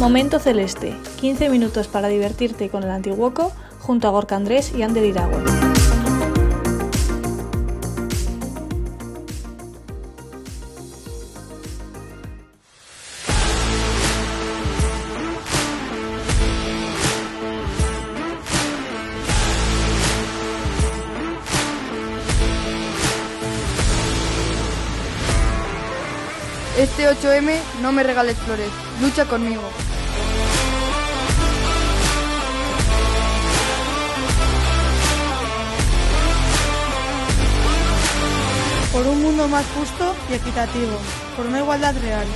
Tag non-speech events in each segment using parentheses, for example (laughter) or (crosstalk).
Momento Celeste, 15 minutos para divertirte con el Antiguoco junto a Gorka Andrés y Ander Iragüe. No me regales flores, lucha conmigo. Por un mundo más justo y equitativo, por una igualdad real.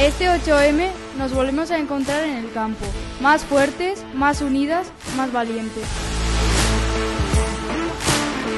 Este 8M nos volvemos a encontrar en el campo, más fuertes, más unidas, más valientes.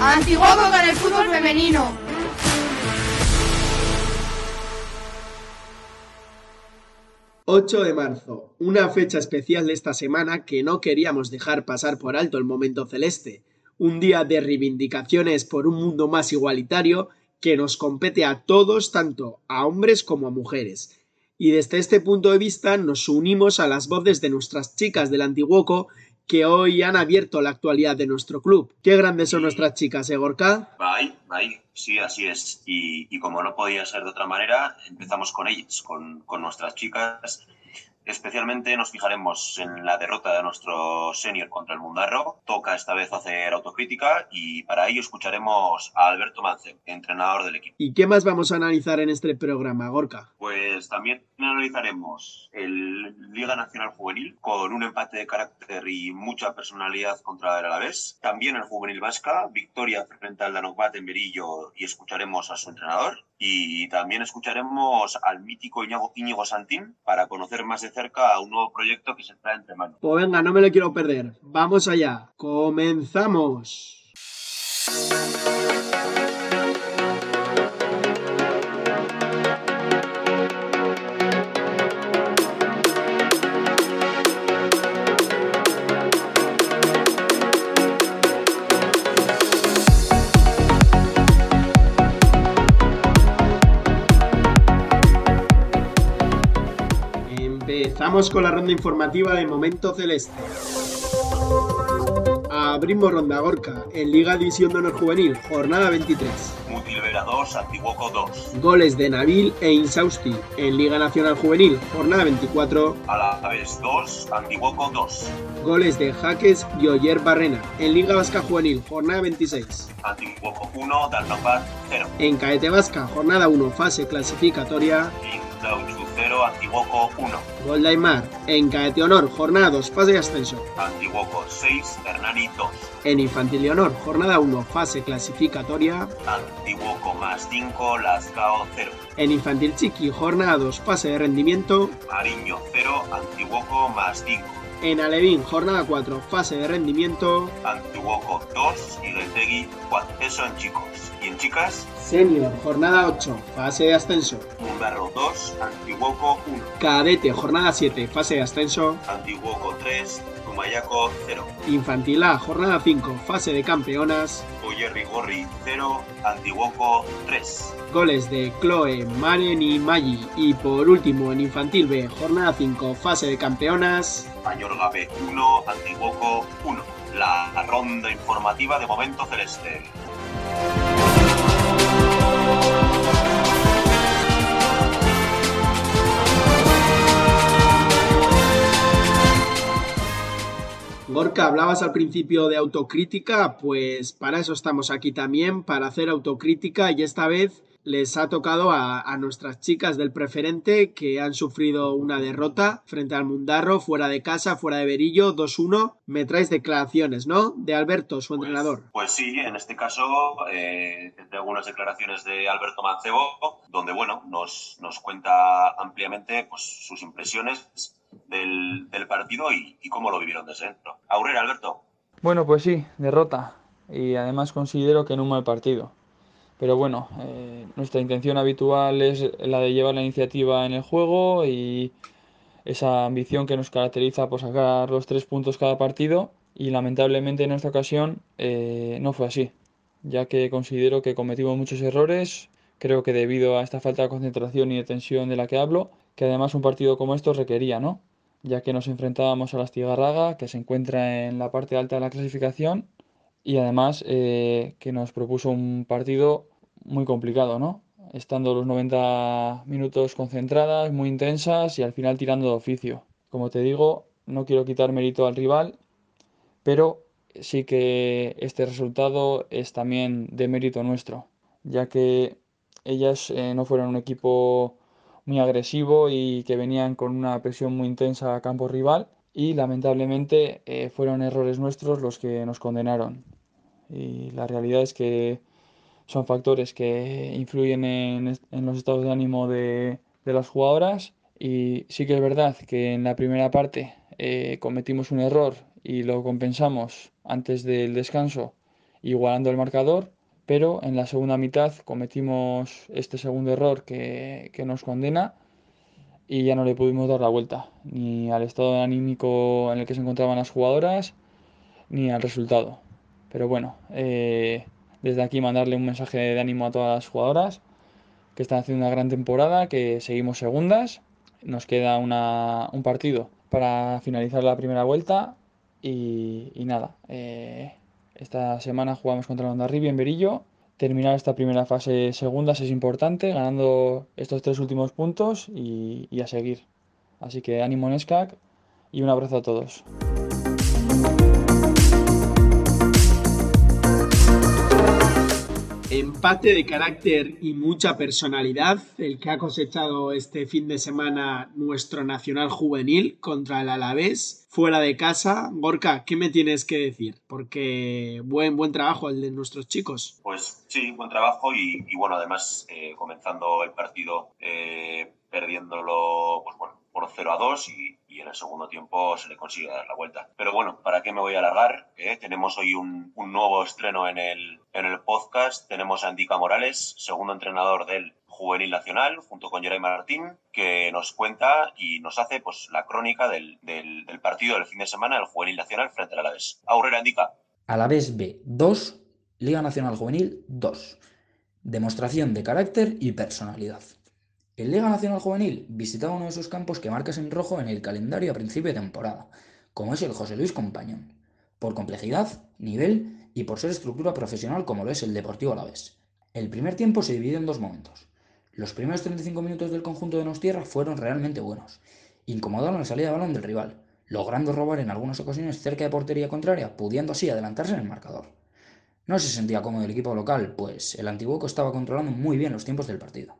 Antiguoco con el fútbol femenino. ...8 de marzo, una fecha especial de esta semana que no queríamos dejar pasar por alto el momento celeste, un día de reivindicaciones por un mundo más igualitario que nos compete a todos, tanto a hombres como a mujeres, y desde este punto de vista nos unimos a las voces de nuestras chicas del Antiguoco que hoy han abierto la actualidad de nuestro club. Qué grandes son nuestras chicas, ¿eh, Gorka? Bye, bye. Sí, así es. Y, como no podía ser de otra manera, empezamos con ellas, con, con nuestras chicas Especialmente nos fijaremos en la derrota de nuestro senior contra el Mundarro. Toca esta vez hacer autocrítica y para ello escucharemos a Alberto Mance, entrenador del equipo. ¿Y qué más vamos a analizar en este programa, Gorka? Pues también analizaremos el Liga Nacional Juvenil con un empate de carácter y mucha personalidad contra el Alavés. También el Juvenil Vasca, victoria frente al Danokbat en Berillo y escucharemos a su entrenador. Y también escucharemos al mítico Íñigo, Santín para conocer más de cerca un nuevo proyecto que se trae entre manos. Pues venga, no me lo quiero perder. Vamos allá. Comenzamos. Empezamos con la ronda informativa de Momento Celeste. Abrimos ronda Gorka en Liga División de Honor Juvenil, jornada 23. Mutilvera 2, Antiguoco 2. Goles de Nabil e Insausti en Liga Nacional Juvenil, jornada 24. Alaves 2, Antiguoco 2. Goles de Jaques y Oyer Barrena en Liga Vasca Juvenil, jornada 26. Antiguoco 1, Dalnopat 0. En Caete Vasca, jornada 1, fase clasificatoria. 0, Antiguoco 1. Gol de Aymar. En Caete Honor, jornada 2, fase de ascenso. Antiguoco 6, Hernani 2. En Infantil de Honor, jornada 1, fase clasificatoria. Antiguoco más 5, Lascao 0. En Infantil Chiqui, jornada 2, fase de rendimiento. Mariño 0, Antiguoco más 5. En Alevín, jornada 4, fase de rendimiento. Antiguoco 2 y Geltegui 4. Eso en chicos. ¿Y en chicas? Senior, jornada 8, fase de ascenso. Mundarro 2, Antiguoco 1. Cadete, jornada 7, fase de ascenso. Antiguoco 3, Tumayaco 0. Infantil A, jornada 5, fase de campeonas. Oyerri Gorri 0, Antiguoco 3. Goles de Chloe, Maren y Maggi. Y por último, en Infantil B, jornada 5, fase de campeonas. Mayorga B 1, Antiguoco 1. La ronda informativa de Momento Celeste. Gorka, hablabas al principio de autocrítica, pues para eso estamos aquí también, para hacer autocrítica y esta vez les ha tocado a, nuestras chicas del preferente que han sufrido una derrota frente al Mundarro, fuera de casa, fuera de Berillo, 2-1. Me traes declaraciones, ¿no? De Alberto, su pues, entrenador. Pues sí, en este caso eh, algunas declaraciones de Alberto Mancebo, donde, bueno, nos, nos cuenta ampliamente pues, sus impresiones del, partido y, y, cómo lo vivieron desde dentro. Aurera, Alberto. Bueno, pues sí, derrota. Y además considero que en un mal partido. Pero bueno, eh, nuestra intención habitual es la de llevar la iniciativa en el juego y esa ambición que nos caracteriza por sacar los tres puntos cada partido. Y lamentablemente en esta ocasión eh, no fue así, ya que considero que cometimos muchos errores. Creo que debido a esta falta de concentración y de tensión de la que hablo, que además un partido como esto requería, ¿no? Ya que nos enfrentábamos a la Astigarraga, que se encuentra en la parte alta de la clasificación, y además eh, que nos propuso un partido muy complicado, ¿no? Estando los 90 minutos concentradas, muy intensas y al final tirando de oficio. Como te digo, no quiero quitar mérito al rival, pero sí que este resultado es también de mérito nuestro, ya que ellas eh, no fueron un equipo muy agresivo y que venían con una presión muy intensa a campo rival y lamentablemente eh, fueron errores nuestros los que nos condenaron. Y la realidad es que son factores que influyen en, los estados de ánimo de, las jugadoras y sí que es verdad que en la primera parte eh, cometimos un error y lo compensamos antes del descanso igualando el marcador, pero en la segunda mitad cometimos este segundo error que, que nos condena y ya no le pudimos dar la vuelta, ni al estado anímico en el que se encontraban las jugadoras, ni al resultado. Pero bueno, eh, desde aquí mandarle un mensaje de ánimo a todas las jugadoras que están haciendo una gran temporada, que seguimos segundas, nos queda un partido para finalizar la primera vuelta y, nada, eh, esta semana jugamos contra el Ondarribi en Berillo terminar esta primera fase segundas es importante, ganando estos tres últimos puntos y, a seguir. Así que ánimo en SCAC y un abrazo a todos. Empate de carácter y mucha personalidad, el que ha cosechado este fin de semana nuestro Nacional Juvenil contra el Alavés, fuera de casa. Gorka, ¿qué me tienes que decir? Porque buen, buen trabajo el de nuestros chicos. Pues sí, buen trabajo y, bueno, además eh, comenzando el partido eh, perdiéndolo, pues bueno, por 0 a 2 y, en el segundo tiempo se le consigue dar la vuelta. Pero bueno, ¿para qué me voy a alargar? Eh, tenemos hoy un, nuevo estreno en el, en el podcast. Tenemos a Andica Morales, segundo entrenador del Juvenil Nacional, junto con Jeremy Martín, que nos cuenta y nos hace pues, la crónica del, del, partido del fin de semana del Juvenil Nacional frente al Alavés. Aurora Andica. Alavés B 2, Liga Nacional Juvenil 2. Demostración de carácter y personalidad. El Liga Nacional Juvenil visitaba uno de esos campos que marcas en rojo en el calendario a principio de temporada, como es el José Luis Compañón, por complejidad, nivel y por ser estructura profesional como lo es el Deportivo Alavés. El primer tiempo se dividió en dos momentos. Los primeros 35 minutos del conjunto de Nostierra fueron realmente buenos. Incomodaron la salida de balón del rival, logrando robar en algunas ocasiones cerca de portería contraria, pudiendo así adelantarse en el marcador. No se sentía cómodo el equipo local, pues el Antiguoco estaba controlando muy bien los tiempos del partido.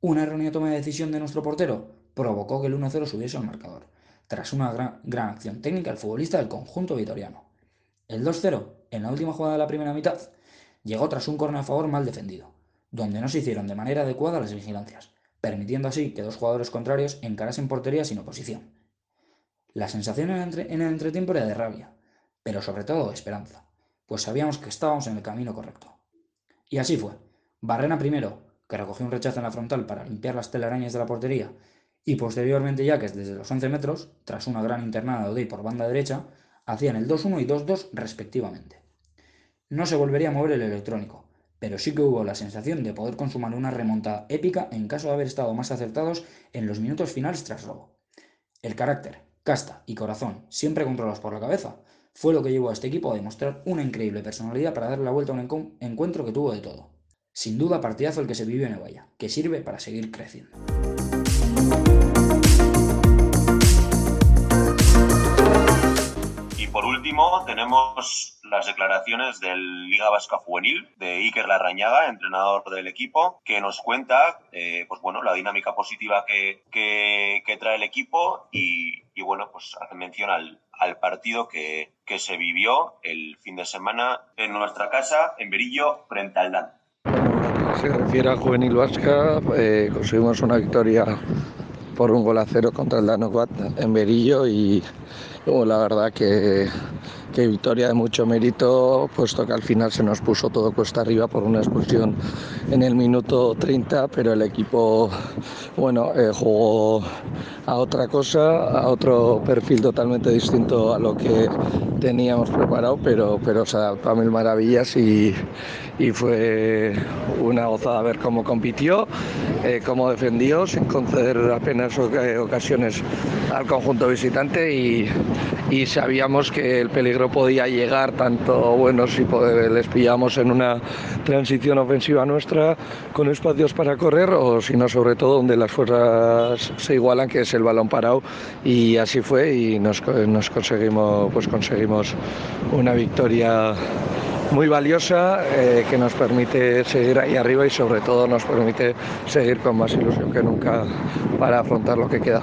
Una errónea toma de decisión de nuestro portero provocó que el 1-0 subiese al marcador, tras una gran, acción técnica del futbolista del conjunto vitoriano. El 2-0, en la última jugada de la primera mitad, llegó tras un córner a favor mal defendido, donde no se hicieron de manera adecuada las vigilancias, permitiendo así que dos jugadores contrarios encarasen portería sin oposición. La sensación en el, en el entretiempo era de rabia, pero sobre todo de esperanza, pues sabíamos que estábamos en el camino correcto. Y así fue. Barrena primero, que recogió un rechazo en la frontal para limpiar las telarañas de la portería, y posteriormente Yaques desde los 11 metros, tras una gran internada de Odey por banda derecha, hacían el 2-1 y 2-2 respectivamente. No se volvería a mover el electrónico, pero sí que hubo la sensación de poder consumar una remontada épica en caso de haber estado más acertados en los minutos finales tras robo. El carácter, casta y corazón, siempre controlados por la cabeza, fue lo que llevó a este equipo a demostrar una increíble personalidad para darle la vuelta a un encuentro que tuvo de todo. Sin duda, partidazo el que se vive en Evaya, que sirve para seguir creciendo. Y por último, tenemos las declaraciones del Liga Vasca Juvenil, de Iker Larrañaga, entrenador del equipo, que nos cuenta eh, pues bueno, la dinámica positiva que, que, trae el equipo y, y, bueno, pues hace mención al, al partido que, que, se vivió el fin de semana en nuestra casa, en Berillo, frente al Dan. Se refiere al Juvenil Vasca, eh, conseguimos una victoria por un gol a cero contra el Danogat en Berillo y la verdad que, victoria de mucho mérito, puesto que al final se nos puso todo cuesta arriba por una expulsión en el minuto 30, pero el equipo bueno, eh, jugó a otra cosa, a otro perfil totalmente distinto a lo que teníamos preparado, pero, pero se adaptó a mil maravillas y, y fue una gozada ver cómo compitió, eh, cómo defendió, sin conceder apenas ocasiones al conjunto visitante y, y, sabíamos que el peligro podía llegar tanto, bueno, si les pillamos en una transición ofensiva nuestra con espacios para correr o si no, sobre todo donde las fuerzas se igualan, que es el balón parado y así fue y nos, conseguimos, pues conseguimos una victoria muy valiosa eh, que nos permite seguir ahí arriba y sobre todo nos permite seguir con más ilusión que nunca para afrontar lo que queda.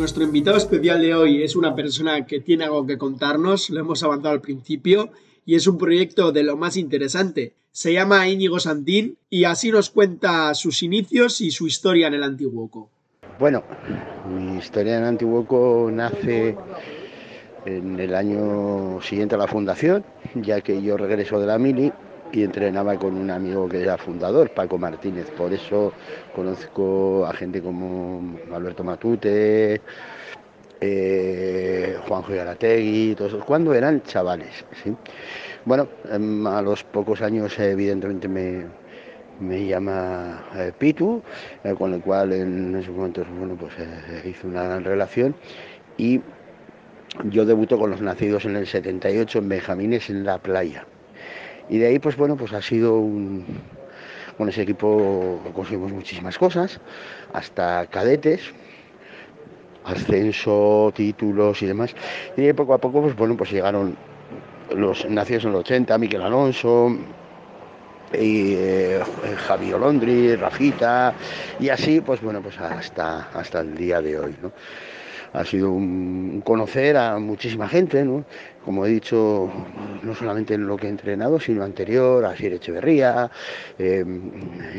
Nuestro invitado especial de hoy es una persona que tiene algo que contarnos, lo hemos avanzado al principio, y es un proyecto de lo más interesante. Se llama Íñigo Santín y así nos cuenta sus inicios y su historia en el Antiguoco. Bueno, mi historia en el Antiguoco nace en el año siguiente a la fundación, ya que yo regreso de la mili y entrenaba con un amigo que era fundador, Paco Martínez. Por eso conozco a gente como Alberto Matute, eh, Juanjo Yarategui, todos cuando eran chavales. ¿sí? Bueno, em, a los pocos años evidentemente me, me llama eh, Pitu, eh, con el cual en esos momentos bueno, pues, eh, hice una gran relación y yo debuto con los nacidos en el 78 en Benjamines en la playa. Y de ahí pues bueno, pues ha sido un... Con ese equipo conseguimos muchísimas cosas, hasta cadetes, ascenso, títulos y demás. Y poco a poco, pues bueno, pues llegaron los nacidos en el 80, Miquel Alonso, y eh, Javier Londri, Rafita, y así, pues bueno, pues hasta, hasta el día de hoy. Ha sido un conocer a muchísima gente, ¿no? como he dicho, no solamente en lo que he entrenado, sino anterior, a Sir Echeverría, eh,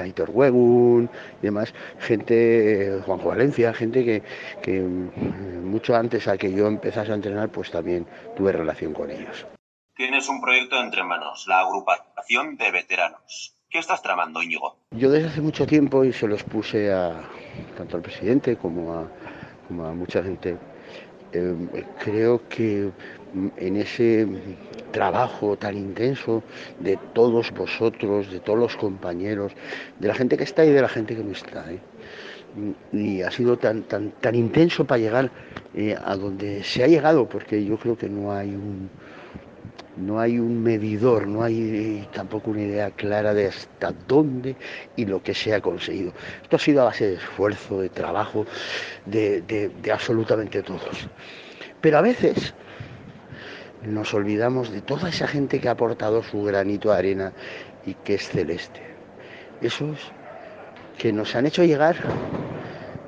a Hitor Huegun y demás, gente, Juanjo Valencia, gente que, que mucho antes a que yo empezase a entrenar, pues también tuve relación con ellos. Tienes un proyecto entre manos, la agrupación de veteranos. ¿Qué estás tramando, Íñigo? Yo desde hace mucho tiempo y se los puse a tanto al presidente como a, como a mucha gente, eh, creo que en ese trabajo tan intenso de todos vosotros, de todos los compañeros, de la gente que está y de la gente que no está. ¿eh? Y ha sido tan, tan, tan intenso para llegar eh, a donde se ha llegado, porque yo creo que no hay un, no hay un medidor, no hay tampoco una idea clara de hasta dónde y lo que se ha conseguido. Esto ha sido a base de esfuerzo, de trabajo, de, absolutamente todos. Pero a veces nos olvidamos de toda esa gente que ha aportado su granito de arena y que es celeste. Esos que nos han hecho llegar,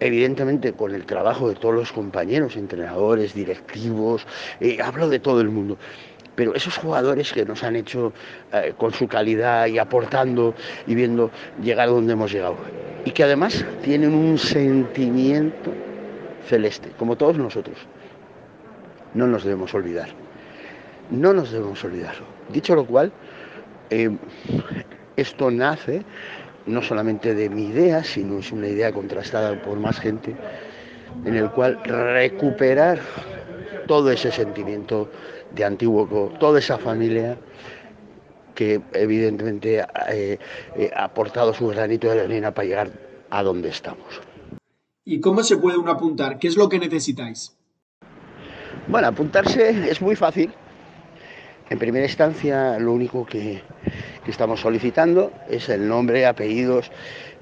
evidentemente con el trabajo de todos los compañeros, entrenadores, directivos, eh, hablo de todo el mundo, pero esos jugadores que nos han hecho eh, con su calidad y aportando y viendo llegar a donde hemos llegado. Y que además tienen un sentimiento celeste, como todos nosotros. No nos debemos olvidar. No nos debemos olvidar. Dicho lo cual, eh, Esto nace no solamente de mi idea, sino es una idea contrastada por más gente, en el cual recuperar todo ese sentimiento de Antiguo, toda esa familia que evidentemente eh, eh, ha aportado su granito de arena para llegar a donde estamos. ¿Y cómo se puede uno apuntar? ¿Qué es lo que necesitáis? Bueno, apuntarse es muy fácil. En primera instancia, lo único que, estamos solicitando es el nombre, apellidos,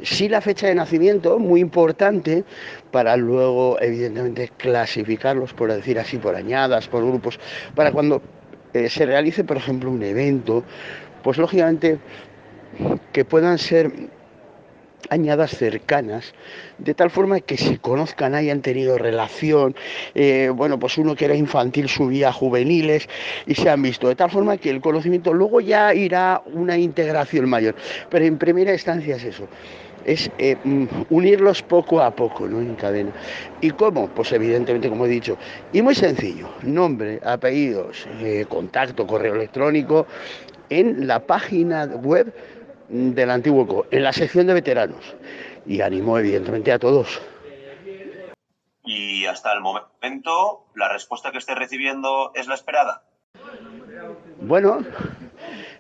sí la fecha de nacimiento, muy importante, para luego, evidentemente, clasificarlos, por decir así, por añadas, por grupos, para cuando eh, se realice, por ejemplo, un evento, pues lógicamente que puedan ser añadas cercanas, de tal forma que se conozcan, hayan tenido relación, eh, bueno, pues uno que era infantil subía juveniles y se han visto, de tal forma que el conocimiento luego ya irá una integración mayor, pero en primera instancia es eso, es eh, mm, unirlos poco a poco, ¿no? En cadena. ¿Y cómo? Pues evidentemente, como he dicho, y muy sencillo, nombre, apellidos, eh, contacto, correo electrónico, en la página web del antiguo en la sección de veteranos. Y animo evidentemente a todos. Y hasta el momento, ¿la respuesta que esté recibiendo es la esperada? Bueno,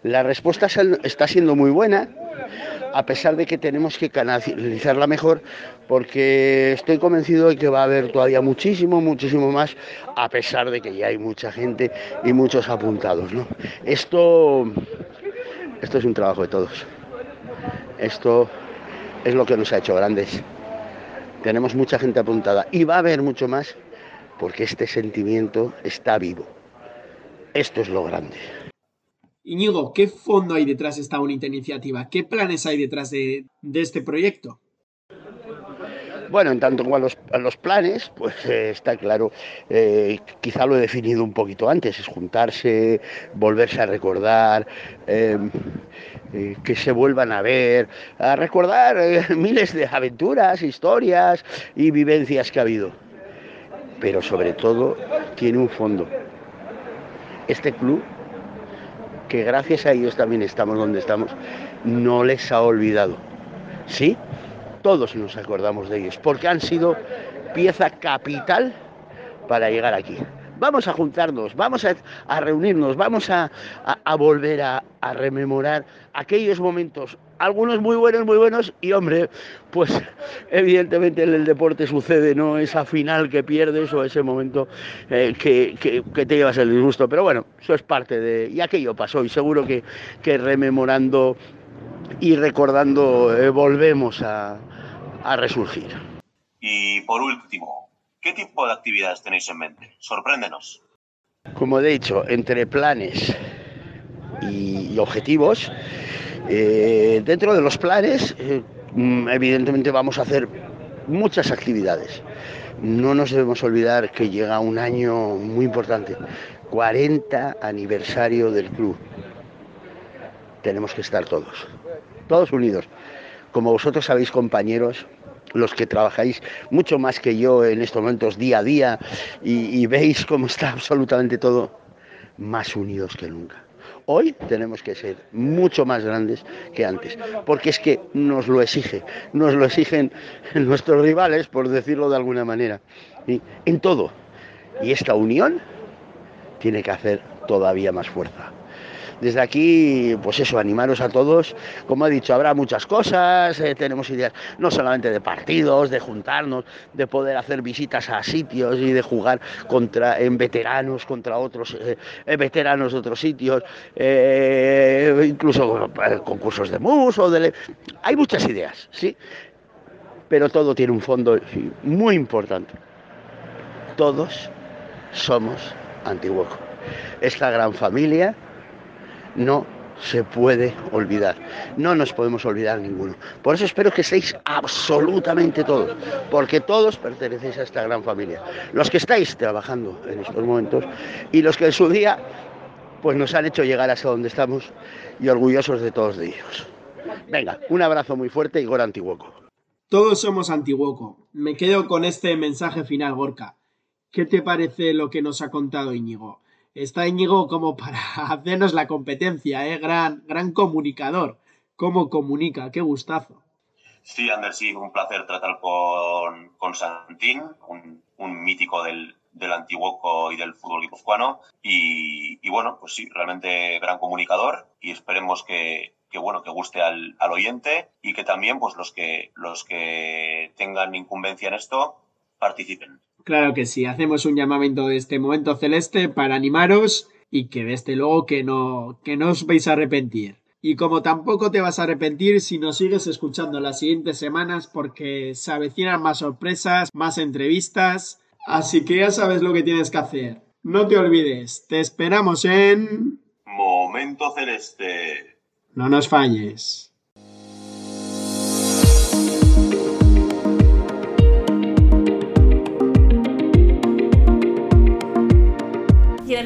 la respuesta está siendo muy buena, a pesar de que tenemos que canalizarla mejor, porque estoy convencido de que va a haber todavía muchísimo, muchísimo más, a pesar de que ya hay mucha gente y muchos apuntados. ¿no? Esto, esto es un trabajo de todos. Esto es lo que nos ha hecho grandes. Tenemos mucha gente apuntada y va a haber mucho más porque este sentimiento está vivo. Esto es lo grande. Iñigo, ¿qué fondo hay detrás de esta bonita iniciativa? ¿Qué planes hay detrás de, este proyecto? Bueno, en tanto como a los, planes, pues eh, está claro, eh, quizá lo he definido un poquito antes, es juntarse, volverse a recordar, eh, eh, que se vuelvan a ver, a recordar eh, (laughs) miles de aventuras, historias y vivencias que ha habido. Pero sobre todo tiene un fondo. Este club, que gracias a ellos también estamos donde estamos, no les ha olvidado. Sí, todos nos acordamos de ellos, porque han sido pieza capital para llegar aquí vamos a juntarnos, vamos a, reunirnos, vamos a, volver a, rememorar aquellos momentos, algunos muy buenos, muy buenos, y hombre, pues evidentemente en el deporte sucede, ¿no? Esa final que pierdes o ese momento eh, que, te llevas el disgusto, pero bueno, eso es parte de... y aquello pasó, y seguro que, rememorando y recordando eh, volvemos a resurgir. Y por último, ¿Qué tipo de actividades tenéis en mente? Sorpréndenos. Como he dicho, entre planes y, objetivos, eh, dentro de los planes, eh, mm, evidentemente vamos a hacer muchas actividades. No nos debemos olvidar que llega un año muy importante, 40 aniversario del club. Tenemos que estar todos, todos unidos. Como vosotros sabéis, compañeros, los que trabajáis mucho más que yo en estos momentos día a día y, veis cómo está absolutamente todo, más unidos que nunca. Hoy tenemos que ser mucho más grandes que antes, porque es que nos lo exige, nos lo exigen (laughs) nuestros rivales, por decirlo de alguna manera, en todo. Y esta unión tiene que hacer todavía más fuerza. Desde aquí, pues eso, animaros a todos. Como he dicho, habrá muchas cosas, eh, tenemos ideas no solamente de partidos, de juntarnos, de poder hacer visitas a sitios y de jugar contra, en veteranos contra otros eh, eh, veteranos de otros sitios, incluso concursos de mus o de... Hay muchas ideas, ¿sí? Pero todo tiene un fondo muy importante. Todos somos Antiguoco. Esta gran familia no se puede olvidar. No nos podemos olvidar ninguno. Por eso espero que estéis absolutamente todos, porque todos pertenecéis a esta gran familia. Los que estáis trabajando en estos momentos y los que en su día pues nos han hecho llegar hasta donde estamos y orgullosos de todos ellos. Venga, un abrazo muy fuerte, Igor Antiguoco. Todos somos Antiguoco. Me quedo con este mensaje final, Gorka. ¿Qué te parece lo que nos ha contado Íñigo? Está Íñigo como para (laughs) hacernos la competencia, ¿eh? gran, gran comunicador. cómo comunica, qué gustazo. Sí, Ander, sí, un placer tratar con, con Santín, un, un mítico del, del Antiguoco y del fútbol guipuzcoano. Y, y, bueno, pues sí, realmente gran comunicador y esperemos que, que bueno, que guste al, al, oyente y que también pues los que, los que tengan incumbencia en esto participen. Claro que sí, hacemos un llamamiento de este momento celeste para animaros y que desde luego que no, que no os vais a arrepentir. Y como tampoco te vas a arrepentir si nos sigues escuchando las siguientes semanas porque se avecinan más sorpresas, más entrevistas, así que ya sabes lo que tienes que hacer. No te olvides, te esperamos en... Momento Celeste. No nos falles.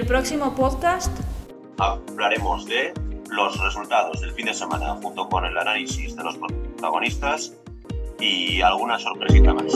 El próximo podcast hablaremos de los resultados del fin de semana junto con el análisis de los protagonistas y alguna sorpresita más.